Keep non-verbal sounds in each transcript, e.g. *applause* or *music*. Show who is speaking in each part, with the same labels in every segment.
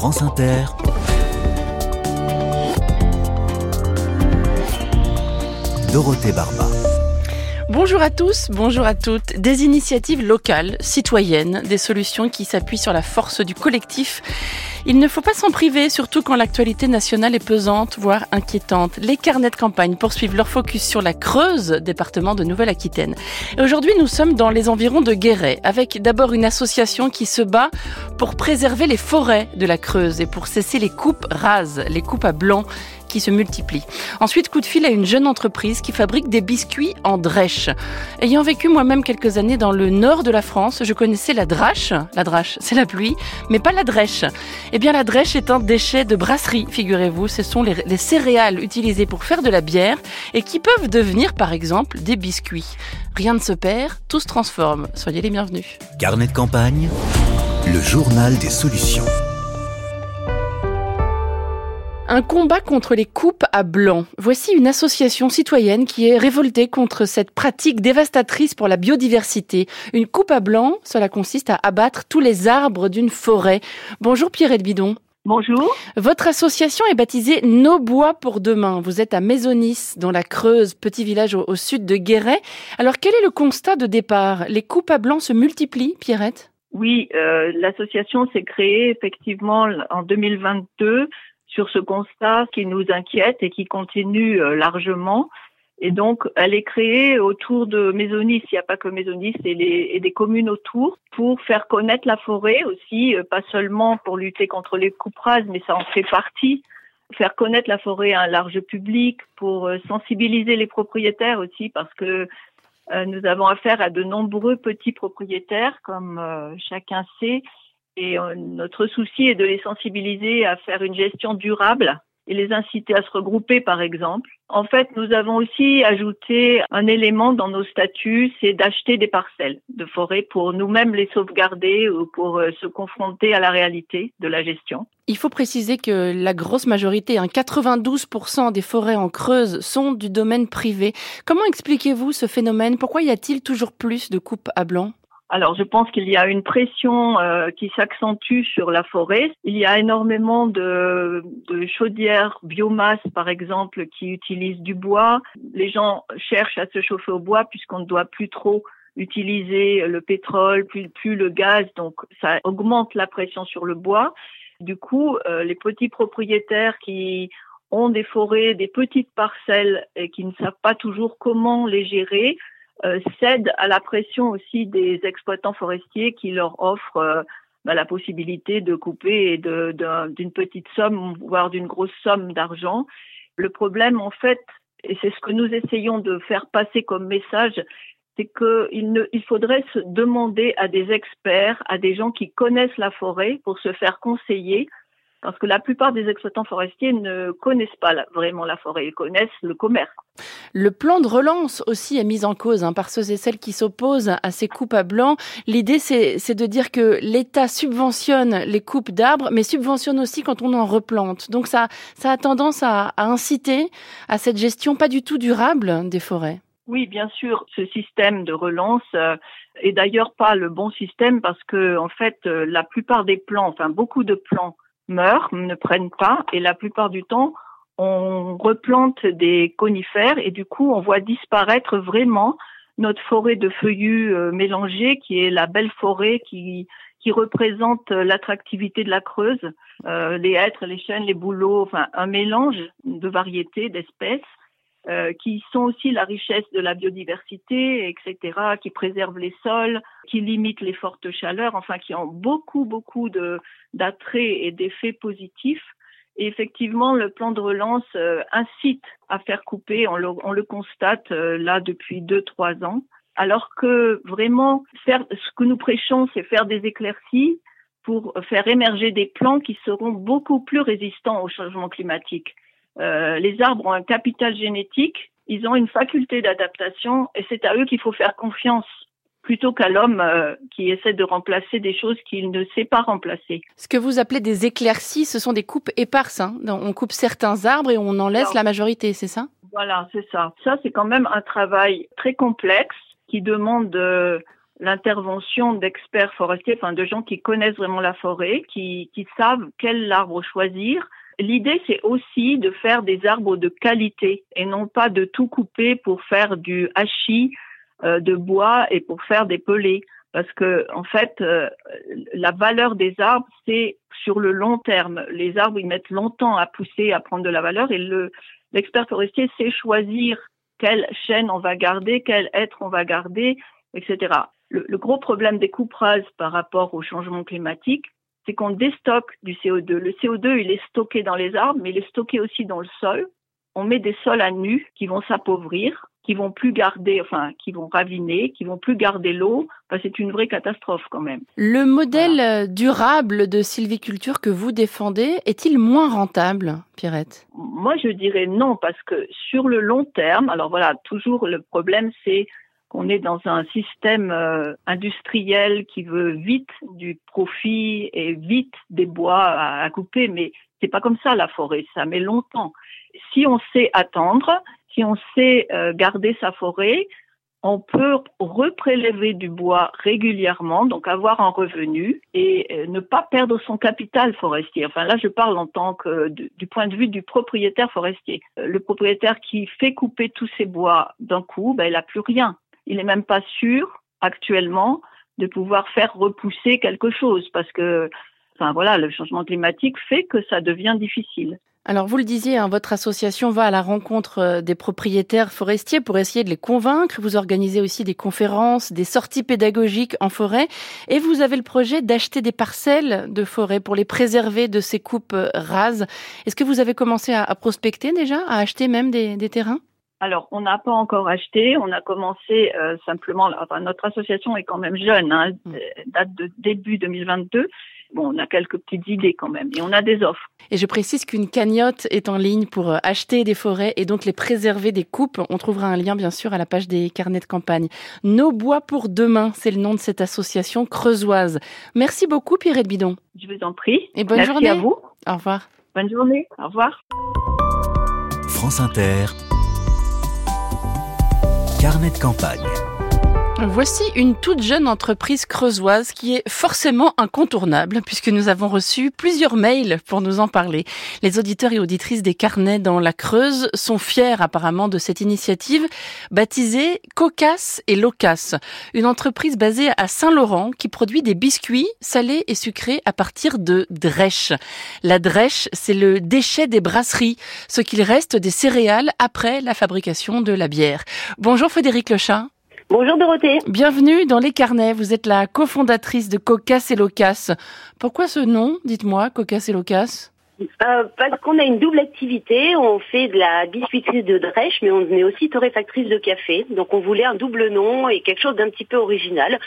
Speaker 1: France Inter. Dorothée Barba.
Speaker 2: Bonjour à tous, bonjour à toutes. Des initiatives locales, citoyennes, des solutions qui s'appuient sur la force du collectif. Il ne faut pas s'en priver, surtout quand l'actualité nationale est pesante, voire inquiétante. Les carnets de campagne poursuivent leur focus sur la Creuse, département de Nouvelle-Aquitaine. Et aujourd'hui, nous sommes dans les environs de Guéret, avec d'abord une association qui se bat pour préserver les forêts de la Creuse et pour cesser les coupes rases, les coupes à blanc qui se multiplient. Ensuite, coup de fil à une jeune entreprise qui fabrique des biscuits en drèche. Ayant vécu moi-même quelques années dans le nord de la France, je connaissais la drache. La drache, c'est la pluie, mais pas la drèche. Eh bien, la drèche est un déchet de brasserie, figurez-vous. Ce sont les, les céréales utilisées pour faire de la bière et qui peuvent devenir, par exemple, des biscuits. Rien ne se perd, tout se transforme. Soyez les bienvenus.
Speaker 1: Carnet de campagne, le journal des solutions.
Speaker 2: Un combat contre les coupes à blanc. Voici une association citoyenne qui est révoltée contre cette pratique dévastatrice pour la biodiversité. Une coupe à blanc, cela consiste à abattre tous les arbres d'une forêt. Bonjour Pierrette Bidon.
Speaker 3: Bonjour.
Speaker 2: Votre association est baptisée Nos Bois pour demain. Vous êtes à Maisonis, dans la Creuse, petit village au, au sud de Guéret. Alors quel est le constat de départ? Les coupes à blanc se multiplient, Pierrette?
Speaker 3: Oui, euh, l'association s'est créée effectivement en 2022 sur ce constat qui nous inquiète et qui continue euh, largement. Et donc, elle est créée autour de Maisonis, il n'y a pas que Maisonis et, des communes autour, pour faire connaître la forêt aussi, euh, pas seulement pour lutter contre les coupes rases, mais ça en fait partie. Faire connaître la forêt à un large public, pour euh, sensibiliser les propriétaires aussi, parce que nous avons affaire à de nombreux petits propriétaires, comme chacun sait, et euh, notre souci est de les sensibiliser à faire une gestion durable et les inciter à se regrouper, par exemple. En fait, nous avons aussi ajouté un élément dans nos statuts, c'est d'acheter des parcelles de forêt pour nous-mêmes les sauvegarder ou pour euh, se confronter à la réalité de la gestion.
Speaker 2: Il faut préciser que la grosse majorité, hein, 92% des forêts en Creuse sont du domaine privé. Comment expliquez-vous ce phénomène? Pourquoi y a-t-il toujours plus de coupes à blanc?
Speaker 3: Alors, je pense qu'il y a une pression euh, qui s'accentue sur la forêt. Il y a énormément de, de, chaudières biomasse, par exemple, qui utilisent du bois. Les gens cherchent à se chauffer au bois puisqu'on ne doit plus trop utiliser le pétrole, plus, plus le gaz. Donc, ça augmente la pression sur le bois. Du coup, euh, les petits propriétaires qui ont des forêts, des petites parcelles et qui ne savent pas toujours comment les gérer, euh, cèdent à la pression aussi des exploitants forestiers qui leur offrent euh, bah, la possibilité de couper d'une petite somme, voire d'une grosse somme d'argent. Le problème, en fait, et c'est ce que nous essayons de faire passer comme message, c'est qu'il il faudrait se demander à des experts, à des gens qui connaissent la forêt pour se faire conseiller parce que la plupart des exploitants forestiers ne connaissent pas vraiment la forêt, ils connaissent le commerce.
Speaker 2: Le plan de relance aussi est mis en cause hein, par ceux et celles qui s'opposent à ces coupes à blanc. L'idée, c'est de dire que l'État subventionne les coupes d'arbres, mais subventionne aussi quand on en replante. Donc ça, ça a tendance à, à inciter à cette gestion pas du tout durable des forêts.
Speaker 3: Oui, bien sûr, ce système de relance euh, est d'ailleurs pas le bon système parce que, en fait, euh, la plupart des plans, enfin beaucoup de plans meurent, ne prennent pas, et la plupart du temps, on replante des conifères et du coup, on voit disparaître vraiment notre forêt de feuillus euh, mélangés, qui est la belle forêt qui qui représente l'attractivité de la Creuse, euh, les hêtres, les chênes, les bouleaux, enfin un mélange de variétés, d'espèces. Euh, qui sont aussi la richesse de la biodiversité, etc., qui préservent les sols, qui limitent les fortes chaleurs, enfin qui ont beaucoup, beaucoup d'attraits et d'effets positifs. Et effectivement, le plan de relance euh, incite à faire couper, on le, on le constate euh, là depuis deux, trois ans, alors que vraiment, faire, ce que nous prêchons, c'est faire des éclaircies pour faire émerger des plants qui seront beaucoup plus résistants au changement climatique. Euh, les arbres ont un capital génétique, ils ont une faculté d'adaptation et c'est à eux qu'il faut faire confiance plutôt qu'à l'homme euh, qui essaie de remplacer des choses qu'il ne sait pas remplacer.
Speaker 2: Ce que vous appelez des éclaircies, ce sont des coupes éparses. Hein on coupe certains arbres et on en laisse la majorité, c'est ça?
Speaker 3: Voilà, c'est ça. Ça, c'est quand même un travail très complexe qui demande l'intervention d'experts forestiers, enfin de gens qui connaissent vraiment la forêt, qui, qui savent quel arbre choisir. L'idée, c'est aussi de faire des arbres de qualité et non pas de tout couper pour faire du hachis euh, de bois et pour faire des pelés. Parce que, en fait, euh, la valeur des arbres, c'est sur le long terme. Les arbres, ils mettent longtemps à pousser, à prendre de la valeur et le, l'expert forestier sait choisir quelle chaîne on va garder, quel être on va garder, etc. Le, gros problème des coupes rases par rapport au changement climatique, c'est qu'on déstocke du CO2. Le CO2, il est stocké dans les arbres, mais il est stocké aussi dans le sol. On met des sols à nu qui vont s'appauvrir qui vont plus garder, enfin, qui vont raviner, qui vont plus garder l'eau. c'est une vraie catastrophe quand même.
Speaker 2: Le modèle euh, durable de sylviculture que vous défendez est-il moins rentable, Pierrette?
Speaker 3: Moi, je dirais non, parce que sur le long terme, alors voilà, toujours le problème, c'est qu'on est dans un système euh, industriel qui veut vite du profit et vite des bois à, couper, mais c'est pas comme ça la forêt, ça met longtemps. Si on sait attendre, si on sait euh, garder sa forêt, on peut reprélever du bois régulièrement, donc avoir un revenu et euh, ne pas perdre son capital forestier. Enfin là, je parle en tant que du, point de vue du propriétaire forestier. Le propriétaire qui fait couper tous ses bois d'un coup, ben, il n'a plus rien. Il n'est même pas sûr actuellement de pouvoir faire repousser quelque chose parce que, enfin voilà, le changement climatique fait que ça devient difficile.
Speaker 2: Alors vous le disiez, hein, votre association va à la rencontre euh, des propriétaires forestiers pour essayer de les convaincre. Vous organisez aussi des conférences, des sorties pédagogiques en forêt et vous avez le projet d'acheter des parcelles de forêt pour les préserver de ces coupes euh, rases. Est-ce que vous avez commencé à, prospecter déjà, à acheter même des, terrains?
Speaker 3: Alors, on n'a pas encore acheté. On a commencé euh, simplement. Enfin, notre association est quand même jeune, hein, mmh. date de début 2022 bon, on a quelques petites idées quand même et on a des offres.
Speaker 2: Et je précise qu'une cagnotte est en ligne pour euh, acheter des forêts et donc les préserver des coupes. On trouvera un lien bien sûr à la page des carnets de campagne. Nos bois pour demain, c'est le nom de cette association creusoise. Merci beaucoup Pierre Bidon.
Speaker 3: Je vous en prie.
Speaker 2: Et bonne journée
Speaker 3: à vous.
Speaker 2: Au revoir.
Speaker 3: Bonne journée. Au revoir.
Speaker 1: France Inter. Carnet de campagne.
Speaker 2: Voici une toute jeune entreprise creusoise qui est forcément incontournable puisque nous avons reçu plusieurs mails pour nous en parler. Les auditeurs et auditrices des carnets dans la Creuse sont fiers apparemment de cette initiative baptisée Cocas et Locas, une entreprise basée à Saint-Laurent qui produit des biscuits salés et sucrés à partir de drèche. La drèche, c'est le déchet des brasseries, ce qu'il reste des céréales après la fabrication de la bière. Bonjour Frédéric Lechat.
Speaker 4: Bonjour Dorothée.
Speaker 2: Bienvenue dans les carnets. Vous êtes la cofondatrice de Cocas et Locas. Pourquoi ce nom Dites-moi, Cocas et Locas?
Speaker 4: Euh, parce qu'on a une double activité. On fait de la biscuiterie de drèche, mais on est aussi torréfactrice de café. Donc on voulait un double nom et quelque chose d'un petit peu original.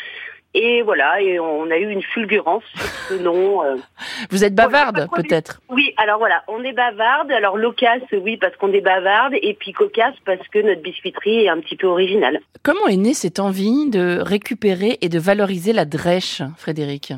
Speaker 4: Et voilà, et on a eu une fulgurance sur ce nom. Euh.
Speaker 2: Vous êtes bavarde, peut-être?
Speaker 4: Oui, alors voilà, on est bavarde. Alors locasse, oui, parce qu'on est bavarde, et puis cocasse, parce que notre biscuiterie est un petit peu originale.
Speaker 2: Comment est née cette envie de récupérer et de valoriser la drèche, Frédéric?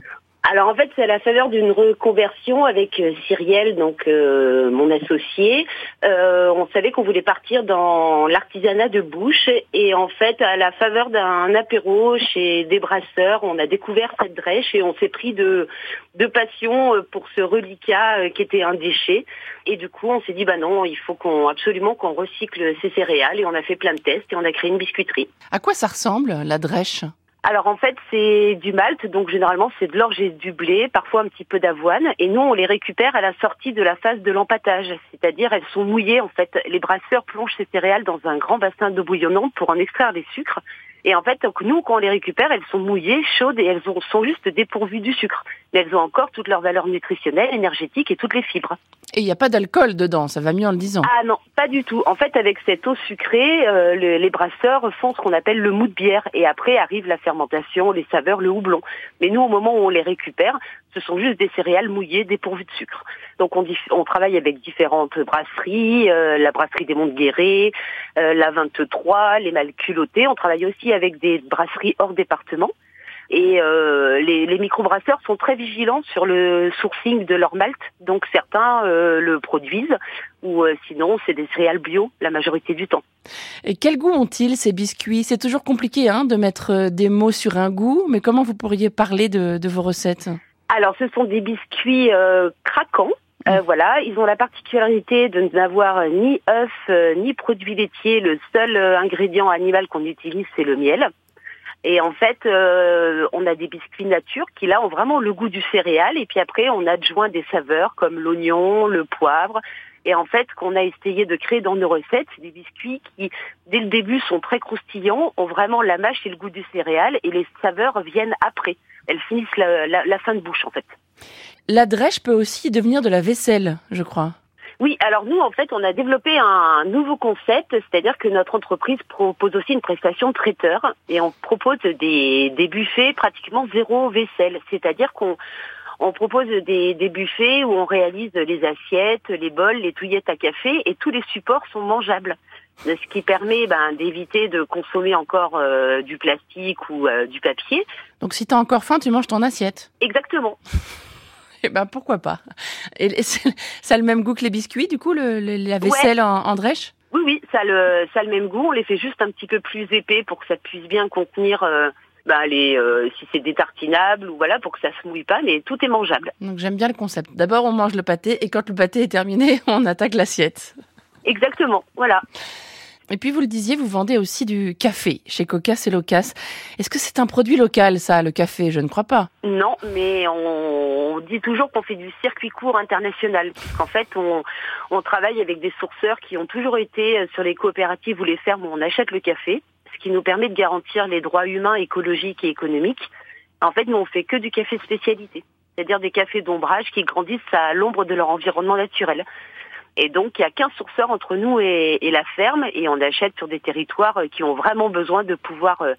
Speaker 4: Alors en fait, c'est à la faveur d'une reconversion avec euh, Cyrielle, donc euh, mon associé. Euh, on savait qu'on voulait partir dans l'artisanat de bouche et en fait, à la faveur d'un apéro chez des brasseurs, on a découvert cette drèche et on s'est pris de, passion pour ce reliquat qui était un déchet. Et du coup, on s'est dit bah non, il faut qu'on absolument qu'on recycle ces céréales et on a fait plein de tests et on a créé une biscuiterie.
Speaker 2: À quoi ça ressemble la drèche?
Speaker 4: Alors en fait c'est du malt, donc généralement c'est de l'orge et du blé, parfois un petit peu d'avoine, et nous on les récupère à la sortie de la phase de l'empâtage, c'est-à-dire elles sont mouillées en fait. Les brasseurs plongent ces céréales dans un grand bassin d'eau bouillonnante pour en extraire les sucres, et en fait donc nous quand on les récupère elles sont mouillées, chaudes et elles sont juste dépourvues du sucre, mais elles ont encore toute leur valeur nutritionnelle, énergétique et toutes les fibres.
Speaker 2: Et il n'y a pas d'alcool dedans, ça va mieux en le disant.
Speaker 4: Ah non, pas du tout. En fait, avec cette eau sucrée, euh, les brasseurs font ce qu'on appelle le mou de bière. Et après arrive la fermentation, les saveurs, le houblon. Mais nous, au moment où on les récupère, ce sont juste des céréales mouillées dépourvues de sucre. Donc on, on travaille avec différentes brasseries, euh, la brasserie des Monts Guéret, euh, la 23, les Malculottés. On travaille aussi avec des brasseries hors département. Et euh, les, les microbrasseurs sont très vigilants sur le sourcing de leur malt, donc certains euh, le produisent, ou euh, sinon c'est des céréales bio la majorité du temps.
Speaker 2: Et quel goût ont-ils ces biscuits? C'est toujours compliqué hein, de mettre euh, des mots sur un goût, mais comment vous pourriez parler de, de vos recettes?
Speaker 4: Alors ce sont des biscuits euh, craquants. Euh, voilà, ils ont la particularité de n'avoir ni œufs euh, ni produits laitiers. Le seul euh, ingrédient animal qu'on utilise, c'est le miel. Et en fait, euh, on a des biscuits nature qui là ont vraiment le goût du céréal. Et puis après, on adjoint des saveurs comme l'oignon, le poivre. Et en fait, qu'on a essayé de créer dans nos recettes, c'est des biscuits qui, dès le début, sont très croustillants, ont vraiment la mâche et le goût du céréal, et les saveurs viennent après. Elles finissent la, la- la fin de bouche, en fait.
Speaker 2: La drèche peut aussi devenir de la vaisselle, je crois.
Speaker 4: Oui, alors nous, en fait, on a développé un nouveau concept, c'est-à-dire que notre entreprise propose aussi une prestation traiteur et on propose des, des buffets pratiquement zéro vaisselle, c'est-à-dire qu'on on propose des, des buffets où on réalise les assiettes, les bols, les touillettes à café et tous les supports sont mangeables. Ce qui permet ben, d'éviter de consommer encore euh, du plastique ou euh, du papier.
Speaker 2: Donc si t'as encore faim, tu manges ton assiette.
Speaker 4: Exactement. *laughs*
Speaker 2: Eh ben pourquoi pas Et *laughs* ça a le même goût que les biscuits, du coup, le, le- la vaisselle en, en drèche?
Speaker 4: Oui, oui, ça a, le, ça a le même goût. On les fait juste un petit peu plus épais pour que ça puisse bien contenir euh, bah, les, euh, si c'est détartinable ou voilà, pour que ça se mouille pas, mais tout est mangeable.
Speaker 2: Donc j'aime bien le concept. D'abord, on mange le pâté et quand le pâté est terminé, *laughs* on attaque l'assiette.
Speaker 4: Exactement, voilà.
Speaker 2: Et puis vous le disiez, vous vendez aussi du café chez Cocas et Locas. Est-ce que c'est un produit local, ça, le café? Je ne crois pas.
Speaker 4: Non, mais on, dit toujours qu'on fait du circuit court international, puisqu'en fait, on, on travaille avec des sourceurs qui ont toujours été euh, sur les coopératives ou les fermes où on achète le café, ce qui nous permet de garantir les droits humains, écologiques et économiques. En fait, nous, on fait que du café spécialité, c'est-à-dire des cafés d'ombrage qui grandissent à l'ombre de leur environnement naturel. Et donc, il y a 15 sourceurs entre nous et, la ferme, et on achète sur des territoires euh, qui ont vraiment besoin de pouvoir euh,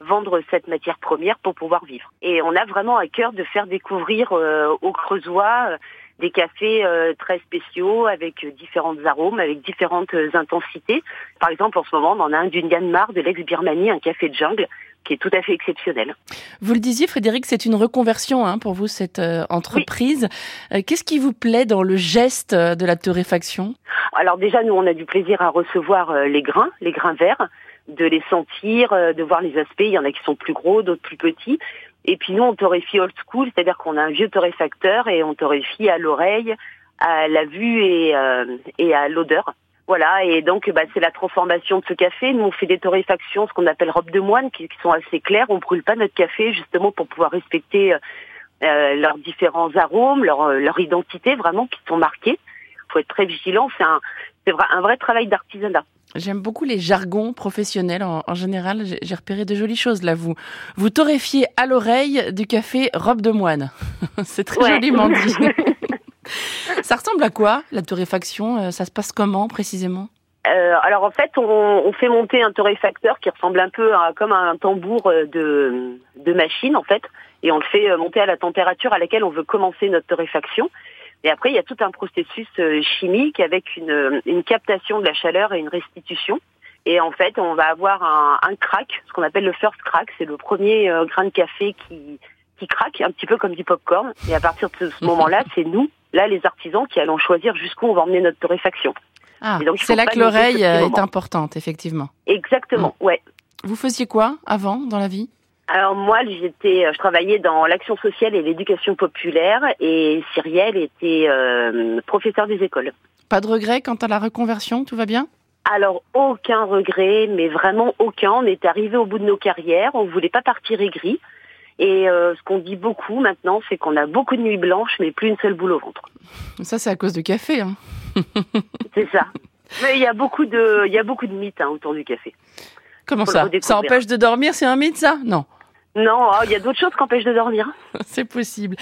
Speaker 4: vendre cette matière première pour pouvoir vivre. Et on a vraiment à cœur de faire découvrir euh, aux Creusois euh, des cafés très spéciaux avec différentes arômes, avec différentes intensités. Par exemple, en ce moment, on en a un du Myanmar, de l'ex-Birmanie, un café de jungle qui est tout à fait exceptionnel.
Speaker 2: Vous le disiez, Frédéric, c'est une reconversion hein, pour vous, cette euh, entreprise. Euh, Qu'est-ce qui vous plaît dans le geste euh, de la torréfaction?
Speaker 4: Alors déjà, nous, on a du plaisir à recevoir euh, les grains, les grains verts, de les sentir, euh, de voir les aspects. Il y en a qui sont plus gros, d'autres plus petits. Et puis nous, on torréfie old school, c'est-à-dire qu'on a un vieux torréfacteur et on torréfie à l'oreille, à la vue et, euh, et à l'odeur. Voilà, et donc bah, c'est la transformation de ce café. Nous, on fait des torréfactions, ce qu'on appelle robes de moine, qui, qui sont assez claires. On brûle pas notre café justement pour pouvoir respecter euh, euh, leurs différents arômes, leur, euh, leur identité vraiment qui sont marqués. Il faut être très vigilant. C'est un, c'est un vrai travail d'artisanat.
Speaker 2: J'aime beaucoup les jargons professionnels en, en général. J'ai- J'ai repéré de jolies choses là. Vous vous torréfiez à l'oreille du café robe de moine. *laughs* c'est très
Speaker 4: Ouais.
Speaker 2: joliment dit. *laughs* *laughs* Ça ressemble à quoi la torréfaction Euh, Ça se passe comment précisément?
Speaker 4: Euh, alors en fait, on, on fait monter un torréfacteur qui ressemble un peu à comme un tambour euh, de, de machine en fait, et on le fait euh, monter à la température à laquelle on veut commencer notre torréfaction. Et après, il y a tout un processus chimique avec une, une captation de la chaleur et une restitution. Et en fait, on va avoir un, un crack, ce qu'on appelle le first crack. C'est le premier grain de café qui, qui craque, un petit peu comme du popcorn. Et à partir de ce moment-là, c'est nous, là, les artisans, qui allons choisir jusqu'où on va emmener notre torréfaction.
Speaker 2: Ah, c'est là que l'oreille euh, est importante, effectivement.
Speaker 4: Exactement, ouais.
Speaker 2: Vous faisiez quoi avant dans la vie?
Speaker 4: Alors moi, j'étais, je travaillais dans l'action sociale et l'éducation populaire, et Cyrielle était euh, professeur des écoles.
Speaker 2: Pas de regret quant à la reconversion? Tout va bien?
Speaker 4: Alors aucun regret, mais vraiment aucun. On est arrivé au bout de nos carrières, on voulait pas partir aigri. Et euh, ce qu'on dit beaucoup maintenant, c'est qu'on a beaucoup de nuits blanches, mais plus une seule boule au ventre.
Speaker 2: Ça, c'est à cause du café. Hein. *laughs*
Speaker 4: C'est ça. Mais il y a beaucoup de, il y a beaucoup de mythes hein, autour du café.
Speaker 2: Comment
Speaker 4: Faut
Speaker 2: ça? Ça empêche de dormir C'est un mythe, ça? Non.
Speaker 4: Non, oh, il y a d'autres choses qui empêchent de dormir. *laughs*
Speaker 2: C'est possible.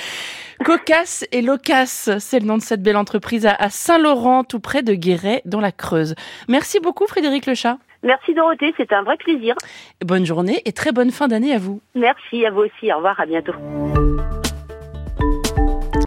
Speaker 2: Cocas et Locas, c'est le nom de cette belle entreprise à à Saint-Laurent, tout près de Guéret, dans la Creuse. Merci beaucoup, Frédéric Lechat.
Speaker 4: Merci Dorothée, c'était un vrai plaisir.
Speaker 2: Bonne journée et très bonne fin d'année à vous.
Speaker 4: Merci à vous aussi. Au revoir, à bientôt.